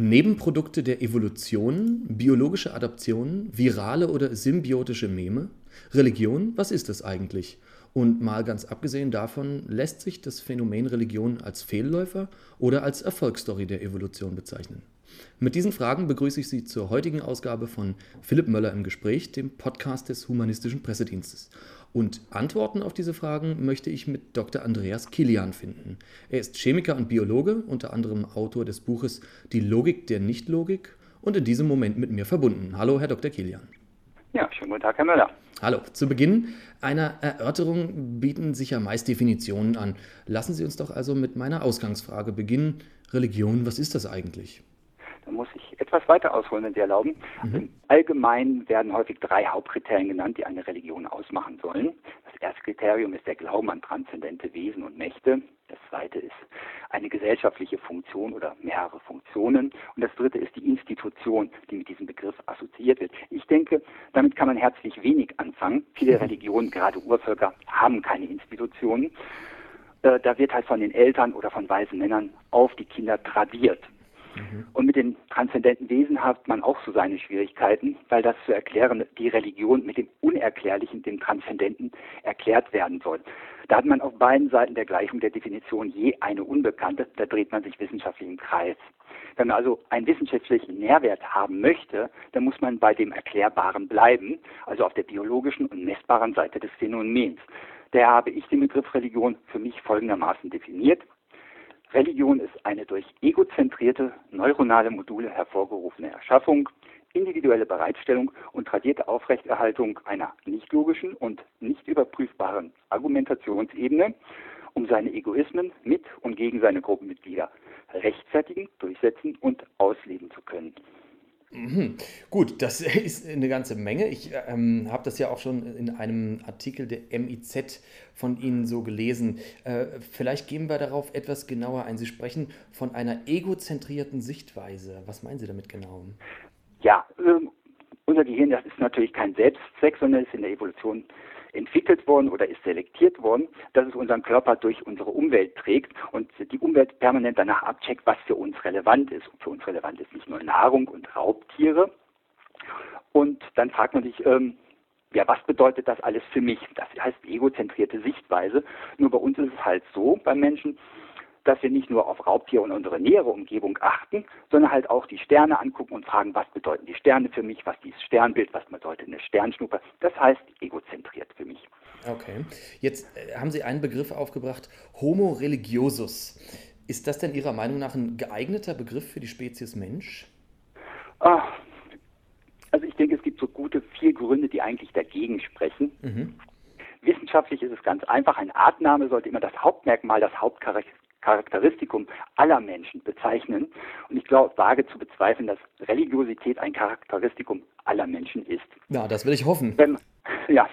Nebenprodukte der Evolution, biologische Adaption, virale oder symbiotische Meme? Religion, was ist das eigentlich? Und mal ganz abgesehen davon, lässt sich das Phänomen Religion als Fehlläufer oder als Erfolgsstory der Evolution bezeichnen? Mit diesen Fragen begrüße ich Sie zur heutigen Ausgabe von Philipp Möller im Gespräch, dem Podcast des Humanistischen Pressedienstes. Und Antworten auf diese Fragen möchte ich mit Dr. Andreas Kilian finden. Er ist Chemiker und Biologe, unter anderem Autor des Buches Die Logik der Nichtlogik und in diesem Moment mit mir verbunden. Hallo, Herr Dr. Kilian. Ja, schönen guten Tag, Herr Möller. Hallo. Zu Beginn einer Erörterung bieten sich ja meist Definitionen an. Lassen Sie uns doch also mit meiner Ausgangsfrage beginnen. Religion, was ist das eigentlich? Da muss ich etwas weiter ausholen, wenn Sie erlauben. Mhm. Allgemein werden häufig drei Hauptkriterien genannt, die eine Religion ausmachen sollen. Das erste Kriterium ist der Glauben an transzendente Wesen und Mächte. Das zweite ist eine gesellschaftliche Funktion oder mehrere Funktionen. Und das dritte ist die Institution, die mit diesem Begriff assoziiert wird. Ich denke, damit kann man herzlich wenig anfangen. Viele. Religionen, gerade Urvölker, haben keine Institutionen. Äh, da wird halt von den Eltern oder von weisen Männern auf die Kinder tradiert. Mhm. Und mit den transzendenten Wesen hat man auch so seine Schwierigkeiten, weil das zu erklären, die Religion mit dem Unerklärlichen, dem Transzendenten erklärt werden soll. Da hat man auf beiden Seiten der Gleichung der Definition je eine Unbekannte, da dreht man sich wissenschaftlich im Kreis. Wenn man also einen wissenschaftlichen Nährwert haben möchte, dann muss man bei dem Erklärbaren bleiben, also auf der biologischen und messbaren Seite des Phänomens. Daher habe ich den Begriff Religion für mich folgendermaßen definiert. Religion ist eine durch egozentrierte neuronale Module hervorgerufene Erschaffung, individuelle Bereitstellung und tradierte Aufrechterhaltung einer nicht logischen und nicht überprüfbaren Argumentationsebene, um seine Egoismen mit und gegen seine Gruppenmitglieder rechtfertigen, durchsetzen und ausleben zu können. Mhm. Gut, das ist eine ganze Menge. Ich ähm, habe das ja auch schon in einem Artikel der MIZ von Ihnen so gelesen. Äh, vielleicht gehen wir darauf etwas genauer ein. Sie sprechen von einer egozentrierten Sichtweise. Was meinen Sie damit genau? Ja, äh, unser Gehirn, das ist natürlich kein Selbstzweck, sondern ist in der Evolution entwickelt worden oder ist selektiert worden, dass es unseren Körper durch unsere Umwelt trägt und Umwelt permanent danach abcheckt, was für uns relevant ist. Und für uns relevant ist nicht nur Nahrung und Raubtiere. Und dann fragt man sich, ähm, ja, was bedeutet das alles für mich? Das heißt egozentrierte Sichtweise. Nur bei uns ist es halt so, beim Menschen, dass wir nicht nur auf Raubtier und unsere nähere Umgebung achten, sondern halt auch die Sterne angucken und fragen, was bedeuten die Sterne für mich, was dieses Sternbild, was bedeutet eine Sternschnuppe. Das heißt egozentriert für mich. Okay. Jetzt äh, haben Sie einen Begriff aufgebracht, Homo religiosus. Ist das denn Ihrer Meinung nach ein geeigneter Begriff für die Spezies Mensch? Ah, also ich denke, es gibt so gute vier Gründe, die eigentlich dagegen sprechen. Mhm. Wissenschaftlich ist es ganz einfach. Ein Artname sollte immer das Hauptmerkmal, das Hauptcharakter Charakteristikum aller Menschen bezeichnen. Und ich glaube, wage zu bezweifeln, dass Religiosität ein Charakteristikum aller Menschen ist. Ja, das will ich hoffen. Wenn, ja,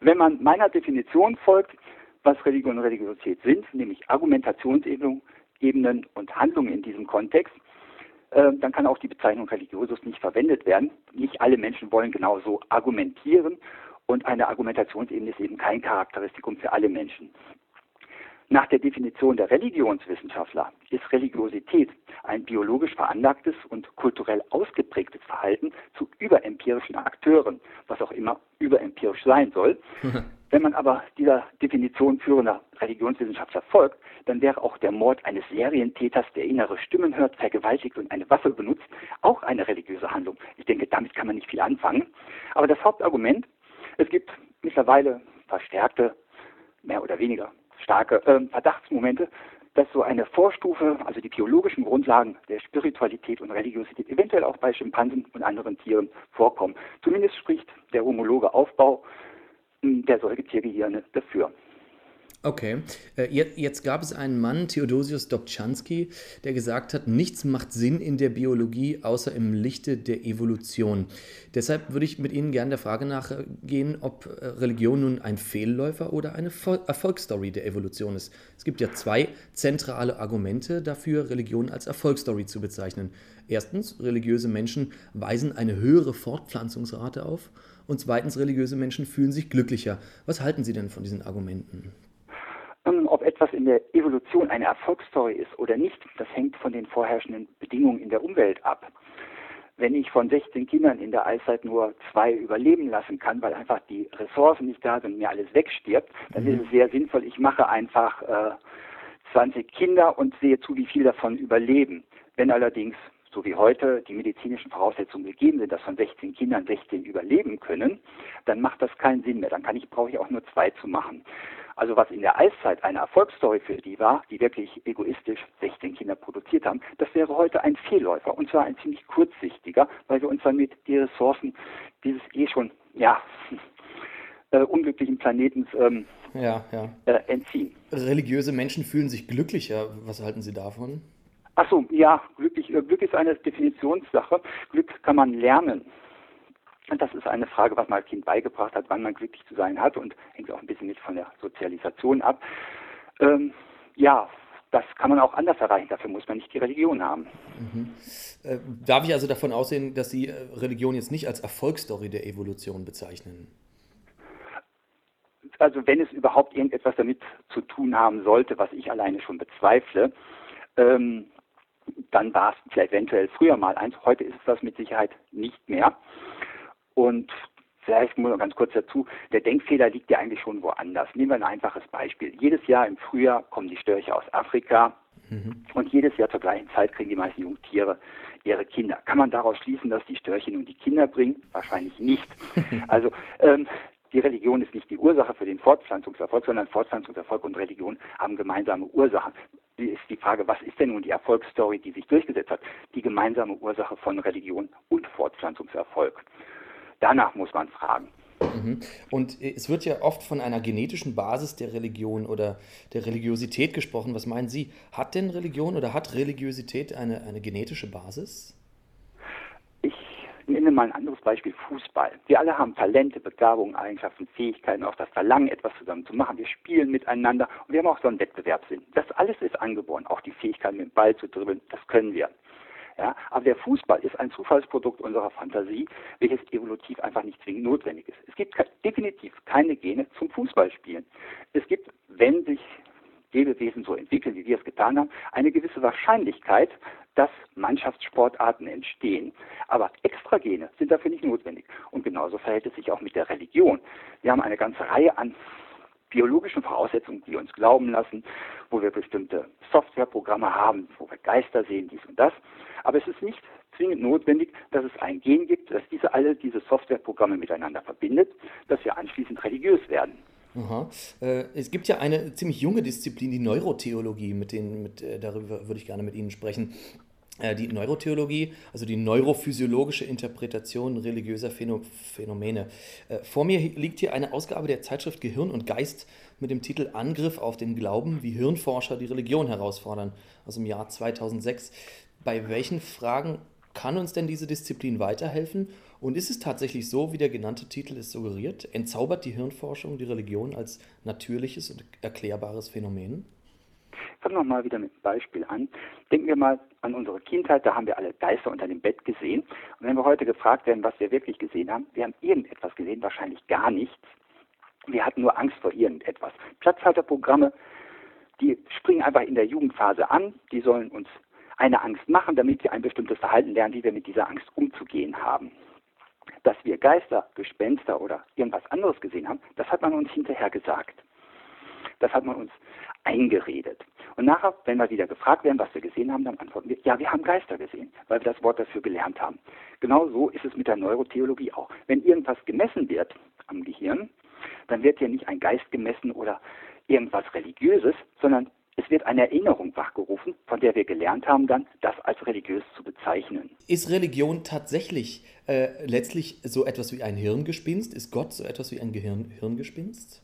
wenn man meiner Definition folgt, was Religion und Religiosität sind, nämlich Argumentationsebenen und Handlungen in diesem Kontext, äh, dann kann auch die Bezeichnung Religiosus nicht verwendet werden. Nicht alle Menschen wollen genauso argumentieren und eine Argumentationsebene ist eben kein Charakteristikum für alle Menschen. Nach der Definition der Religionswissenschaftler ist Religiosität ein biologisch veranlagtes und kulturell ausgeprägtes Verhalten zu überempirischen Akteuren, was auch immer überempirisch sein soll. Wenn man aber dieser Definition führender Religionswissenschaftler folgt, dann wäre auch der Mord eines Serientäters, der innere Stimmen hört, vergewaltigt und eine Waffe benutzt, auch eine religiöse Handlung. Ich denke, damit kann man nicht viel anfangen. Aber das Hauptargument, es gibt mittlerweile verstärkte, mehr oder weniger starke äh, Verdachtsmomente, dass so eine Vorstufe, also die biologischen Grundlagen der Spiritualität und Religiosität eventuell auch bei Schimpansen und anderen Tieren vorkommen. Zumindest spricht der homologe Aufbau hm, der Säugetiergehirne dafür. Okay, äh, jetzt gab es einen Mann, Theodosius Dobzhansky, der gesagt hat, nichts macht Sinn in der Biologie außer im Lichte der Evolution. Deshalb würde ich mit Ihnen gerne der Frage nachgehen, ob äh, Religion nun ein Fehlläufer oder eine Erfolgsstory der Evolution ist. Es gibt ja zwei zentrale Argumente dafür, Religion als Erfolgsstory zu bezeichnen. Erstens, religiöse Menschen weisen eine höhere Fortpflanzungsrate auf. Und zweitens, religiöse Menschen fühlen sich glücklicher. Was halten Sie denn von diesen Argumenten? In der Evolution eine Erfolgsstory ist oder nicht, das hängt von den vorherrschenden Bedingungen in der Umwelt ab. Wenn ich von 16 Kindern in der Eiszeit nur zwei überleben lassen kann, weil einfach die Ressourcen nicht da sind und mir alles wegstirbt, dann mhm. ist es sehr sinnvoll, ich mache einfach äh, 20 Kinder und sehe zu, wie viel davon überleben. Wenn allerdings so wie heute die medizinischen Voraussetzungen gegeben sind, dass von 16 Kindern 16 überleben können, dann macht das keinen Sinn mehr. Dann kann ich, brauche ich auch nur zwei zu machen. Also was in der Eiszeit eine Erfolgsstory für die war, die wirklich egoistisch 16 Kinder produziert haben, das wäre heute ein Fehlläufer und zwar ein ziemlich kurzsichtiger, weil wir uns damit die Ressourcen dieses eh schon ja äh, unglücklichen Planetens ähm, ja, ja. Äh, entziehen. Religiöse Menschen fühlen sich glücklicher. Was halten Sie davon? Achso, ja, glücklich, äh, Glück ist eine Definitionssache. Glück kann man lernen. Und das ist eine Frage, was man als Kind beigebracht hat, wann man glücklich zu sein hat und hängt auch ein bisschen mit von der Sozialisation ab. Ähm, ja, das kann man auch anders erreichen. Dafür muss man nicht die Religion haben. Mhm. Äh, darf ich also davon ausgehen, dass Sie äh, Religion jetzt nicht als Erfolgsstory der Evolution bezeichnen? Also wenn es überhaupt irgendetwas damit zu tun haben sollte, was ich alleine schon bezweifle, ähm, dann war es vielleicht eventuell früher mal eins. Heute ist es das mit Sicherheit nicht mehr. Und vielleicht muss noch ganz kurz dazu, der Denkfehler liegt ja eigentlich schon woanders. Nehmen wir ein einfaches Beispiel. Jedes Jahr im Frühjahr kommen die Störche aus Afrika mhm. und jedes Jahr zur gleichen Zeit kriegen die meisten Jungtiere ihre Kinder. Kann man daraus schließen, dass die Störche nun die Kinder bringen? Wahrscheinlich nicht. Also ähm, die Religion ist nicht die Ursache für den Fortpflanzungserfolg, sondern Fortpflanzungserfolg und Religion haben gemeinsame Ursachen ist die Frage, was ist denn nun die Erfolgsstory, die sich durchgesetzt hat? Die gemeinsame Ursache von Religion und Fortpflanzungserfolg. Danach muss man fragen. Mhm. Und es wird ja oft von einer genetischen Basis der Religion oder der Religiosität gesprochen. Was meinen Sie? Hat denn Religion oder hat Religiosität eine, eine genetische Basis? nehme mal ein anderes Beispiel, Fußball. Wir alle haben Talente, Begabungen, Eigenschaften, Fähigkeiten, auch das Verlangen, etwas zusammen zu machen. Wir spielen miteinander und wir haben auch so einen Wettbewerbssinn. Das alles ist angeboren, auch die Fähigkeit, mit dem Ball zu dribbeln, das können wir. Ja, aber der Fußball ist ein Zufallsprodukt unserer Fantasie, welches evolutiv einfach nicht zwingend notwendig ist. Es gibt definitiv keine Gene zum Fußballspielen. Es gibt, wenn sich Lebewesen so entwickeln, wie wir es getan haben, eine gewisse Wahrscheinlichkeit, dass Mannschaftssportarten entstehen. Aber Extragene sind dafür nicht notwendig. Und genauso verhält es sich auch mit der Religion. Wir haben eine ganze Reihe an biologischen Voraussetzungen, die uns glauben lassen, wo wir bestimmte Softwareprogramme haben, wo wir Geister sehen, dies und das. Aber es ist nicht zwingend notwendig, dass es ein Gen gibt, das diese alle diese Softwareprogramme miteinander verbindet, dass wir anschließend religiös werden. Aha. Äh, es gibt ja eine ziemlich junge Disziplin, die Neurotheologie, mit denen, mit, äh, darüber würde ich gerne mit Ihnen sprechen. Äh, die Neurotheologie, also die neurophysiologische Interpretation religiöser Phänomene. Vor mir liegt hier eine Ausgabe der Zeitschrift Gehirn und Geist mit dem Titel Angriff auf den Glauben, wie Hirnforscher die Religion herausfordern, aus dem Jahr 2006. Bei welchen Fragen kann uns denn diese Disziplin weiterhelfen? Und ist es tatsächlich so, wie der genannte Titel es suggeriert? Entzaubert die Hirnforschung die Religion als natürliches und erklärbares Phänomen? Fangen wir mal wieder mit einem Beispiel an. Denken wir mal an unsere Kindheit, da haben wir alle Geister unter dem Bett gesehen. Und wenn wir heute gefragt werden, was wir wirklich gesehen haben, wir haben irgendetwas gesehen, wahrscheinlich gar nichts. Wir hatten nur Angst vor irgendetwas. Platzhalterprogramme, die springen einfach in der Jugendphase an, die sollen uns eine Angst machen, damit wir ein bestimmtes Verhalten lernen, wie wir mit dieser Angst umzugehen haben. Dass wir Geister, Gespenster oder irgendwas anderes gesehen haben, das hat man uns hinterher gesagt. Das hat man uns eingeredet. Und nachher, wenn wir wieder gefragt werden, was wir gesehen haben, dann antworten wir, ja, wir haben Geister gesehen, weil wir das Wort dafür gelernt haben. Genau so ist es mit der Neurotheologie auch. Wenn irgendwas gemessen wird am Gehirn, dann wird ja nicht ein Geist gemessen oder irgendwas Religiöses, sondern es wird eine Erinnerung wachgerufen, von der wir gelernt haben, dann das als religiös zu bezeichnen. Ist Religion tatsächlich äh, letztlich so etwas wie ein Hirngespinst? Ist Gott so etwas wie ein Gehirn Hirngespinst?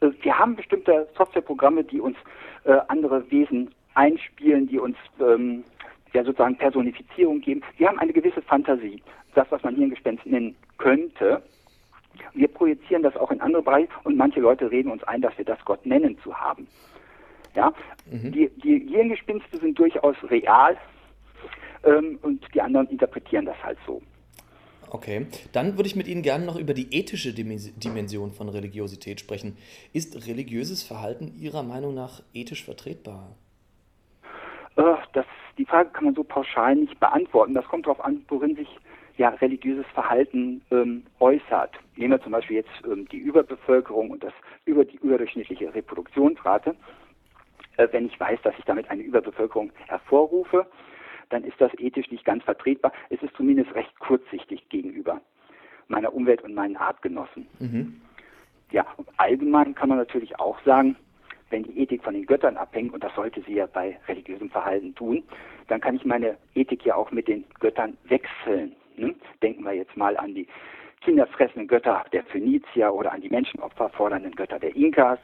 Äh, wir haben bestimmte Softwareprogramme, die uns äh, andere Wesen einspielen, die uns ähm, ja sozusagen Personifizierung geben. Wir haben eine gewisse Fantasie, das, was man Hirngespenst nennen könnte. Wir projizieren das auch in andere Bereiche und manche Leute reden uns ein, dass wir das Gott nennen zu haben. Ja? Mhm. Die, die Hirngespinste sind durchaus real ähm, und die anderen interpretieren das halt so. Okay, dann würde ich mit Ihnen gerne noch über die ethische Dimension von Religiosität sprechen. Ist religiöses Verhalten Ihrer Meinung nach ethisch vertretbar? Äh, das, die Frage kann man so pauschal nicht beantworten. Das kommt darauf an, worin sich ja, religiöses Verhalten ähm, äußert. Nehmen wir zum Beispiel jetzt ähm, die Überbevölkerung und das über die überdurchschnittliche Reproduktionsrate. Äh, wenn ich weiß, dass ich damit eine Überbevölkerung hervorrufe, dann ist das ethisch nicht ganz vertretbar. Es ist zumindest recht kurzsichtig gegenüber meiner Umwelt und meinen Artgenossen. Mhm. Ja, allgemein kann man natürlich auch sagen, wenn die Ethik von den Göttern abhängt, und das sollte sie ja bei religiösem Verhalten tun, dann kann ich meine Ethik ja auch mit den Göttern wechseln. Ne? Denken wir jetzt mal an die kinderfressenden Götter der Phönizier oder an die Menschenopfer fordernden Götter der Inkas,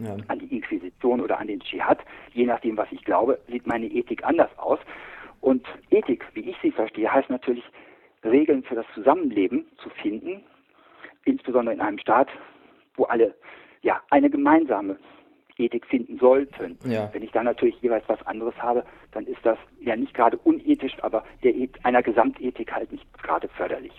ja. an die Inquisition oder an den Dschihad. Je nachdem, was ich glaube, sieht meine Ethik anders aus. Und Ethik, wie ich sie verstehe, heißt natürlich, Regeln für das Zusammenleben zu finden, insbesondere in einem Staat, wo alle ja eine gemeinsame Ethik finden sollten. Ja. Wenn ich dann natürlich jeweils was anderes habe, dann ist das ja nicht gerade unethisch, aber der, einer Gesamtethik halt nicht gerade förderlich.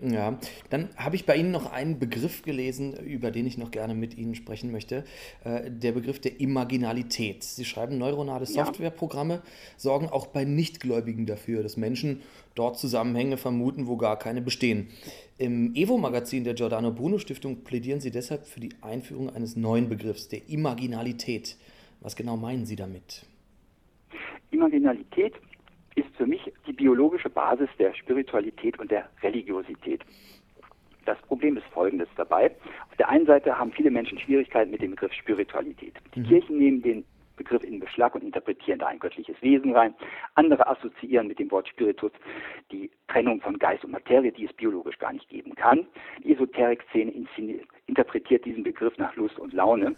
Ja, dann habe ich bei Ihnen noch einen Begriff gelesen, über den ich noch gerne mit Ihnen sprechen möchte. Äh, der Begriff der Imaginalität. Sie schreiben, neuronale Softwareprogramme sorgen auch bei Nichtgläubigen dafür, dass Menschen dort Zusammenhänge vermuten, wo gar keine bestehen. Im Evo-Magazin der Giordano Bruno Stiftung plädieren Sie deshalb für die Einführung eines neuen Begriffs, der Imaginalität. Was genau meinen Sie damit? Imaginalität ist für mich die biologische Basis der Spiritualität und der Religiosität. Das Problem ist folgendes dabei. Auf der einen Seite haben viele Menschen Schwierigkeiten mit dem Begriff Spiritualität. Die mhm. Kirchen nehmen den Begriff in Beschlag und interpretieren da ein göttliches Wesen rein. Andere assoziieren mit dem Wort Spiritus die Trennung von Geist und Materie, die es biologisch gar nicht geben kann. Die Esoterik-Szene interpretiert diesen Begriff nach Lust und Laune.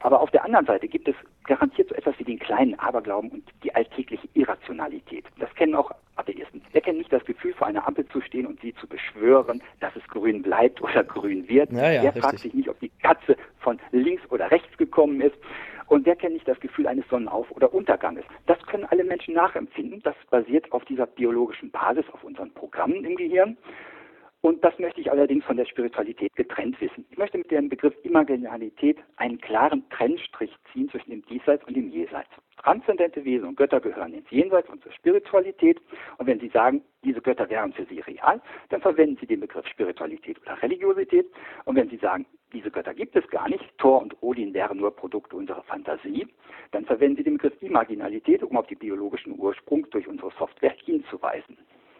Aber auf der anderen Seite gibt es garantiert so etwas wie den kleinen Aberglauben und die alltägliche Irrationalität. Das kennen auch Atheisten. Wer kennt nicht das Gefühl, vor einer Ampel zu stehen und sie zu beschwören, dass es grün bleibt oder grün wird? Ja, ja, Wer fragt sich nicht, ob die Katze von links oder rechts gekommen ist? Und wer kennt nicht das Gefühl eines Sonnenauf- oder Unterganges? Das können alle Menschen nachempfinden. Das basiert auf dieser biologischen Basis, auf unseren Programmen im Gehirn. Und das möchte ich allerdings von der Spiritualität getrennt wissen. Ich möchte mit dem Begriff Imaginalität einen klaren Trennstrich ziehen zwischen dem Diesseits und dem Jenseits. Transzendente Wesen und Götter gehören ins Jenseits und zur Spiritualität. Und wenn Sie sagen, diese Götter wären für Sie real, dann verwenden Sie den Begriff Spiritualität oder Religiosität. Und wenn Sie sagen, diese Götter gibt es gar nicht, Thor und Odin wären nur Produkte unserer Fantasie, dann verwenden Sie den Begriff Imaginalität, um auf den biologischen Ursprung durch unsere Software hinzuweisen.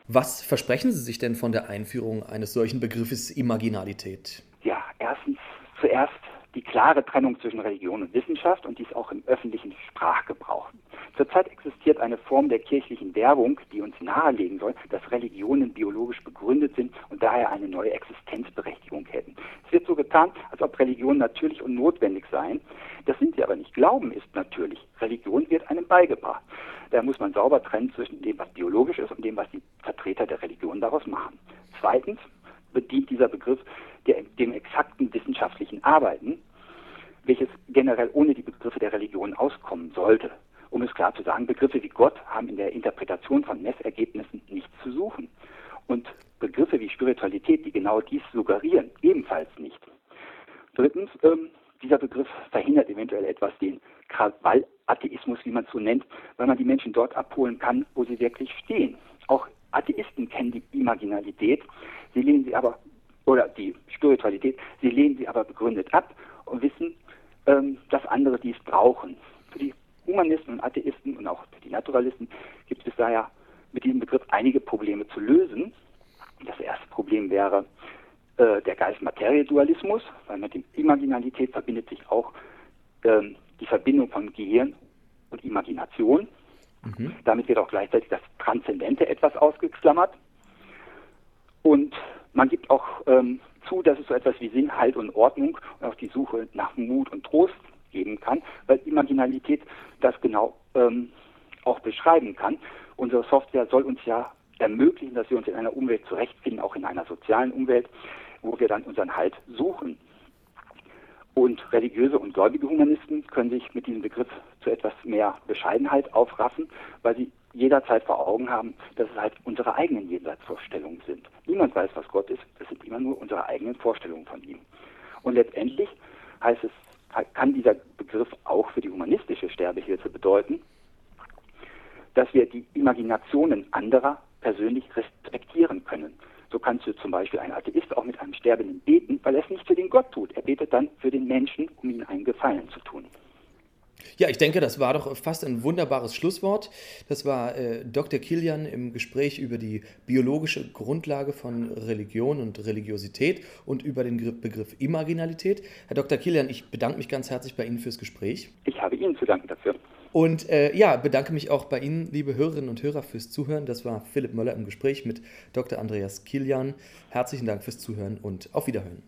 Was versprechen Sie sich denn von der Einführung eines solchen Begriffes Imaginalität? Ja, erstens zuerst die klare Trennung zwischen Religion und Wissenschaft und dies auch im öffentlichen Sprachgebrauch. Zurzeit existiert eine Form der kirchlichen Werbung, die uns nahelegen soll, dass Religionen biologisch begründet sind und daher eine neue Existenzberechtigung hätten. Es wird so getan, als ob Religionen natürlich und notwendig seien. Das sind sie aber nicht. Glauben ist natürlich. Religion wird einem beigebracht. Da muss man sauber trennen zwischen dem, was biologisch ist und dem, was die Vertreter der Religion daraus machen. Zweitens bedient dieser Begriff der, dem exakten wissenschaftlichen Arbeiten, welches generell ohne die Begriffe der Religion auskommen sollte. Um es klar zu sagen, Begriffe wie Gott haben in der Interpretation von Messergebnissen nichts zu suchen. Und Begriffe wie Spiritualität, die genau dies suggerieren, ebenfalls nicht. Drittens, ähm, dieser Begriff verhindert eventuell etwas den Krawall-Atheismus, wie man es so nennt, weil man die Menschen dort abholen kann, wo sie wirklich stehen. Auch Atheisten kennen die Imaginalität, sie lehnen sie aber, oder die Spiritualität, sie lehnen sie aber begründet ab und wissen, ähm, dass andere dies brauchen. Humanisten und Atheisten und auch für die Naturalisten gibt es daher mit diesem Begriff einige Probleme zu lösen. Das erste Problem wäre äh, der Geist-Materie-Dualismus, weil mit dem Imaginalität verbindet sich auch ähm, die Verbindung von Gehirn und Imagination. Mhm. Damit wird auch gleichzeitig das Transzendente etwas ausgeklammert. Und man gibt auch ähm, zu, dass es so etwas wie Sinn, Halt und Ordnung und auch die Suche nach Mut und Trost geben kann, weil Imaginalität das genau ähm, auch beschreiben kann. Unsere Software soll uns ja ermöglichen, dass wir uns in einer Umwelt zurechtfinden, auch in einer sozialen Umwelt, wo wir dann unseren Halt suchen. Und religiöse und gläubige Humanisten können sich mit diesem Begriff zu etwas mehr Bescheidenheit aufraffen, weil sie jederzeit vor Augen haben, dass es halt unsere eigenen Jenseitsvorstellungen sind. Niemand weiß, was Gott ist, das sind immer nur unsere eigenen Vorstellungen von ihm. Und letztendlich heißt es, kann dieser Begriff auch für die humanistische Sterbehilfe bedeuten, dass wir die Imaginationen anderer persönlich respektieren können. So kannst du zum Beispiel ein Atheist auch mit einem Sterbenden beten, weil er es nicht für den Gott tut. Er betet dann für den Menschen, um ihm einen Gefallen zu tun. Ja, ich denke, das war doch fast ein wunderbares Schlusswort. Das war äh, Dr. Kilian im Gespräch über die biologische Grundlage von Religion und Religiosität und über den Begriff Imaginalität. Herr Dr. Kilian, ich bedanke mich ganz herzlich bei Ihnen fürs Gespräch. Ich habe Ihnen zu danken dafür. Und äh, ja, bedanke mich auch bei Ihnen, liebe Hörerinnen und Hörer, fürs Zuhören. Das war Philipp Möller im Gespräch mit Dr. Andreas Kilian. Herzlichen Dank fürs Zuhören und auf Wiederhören.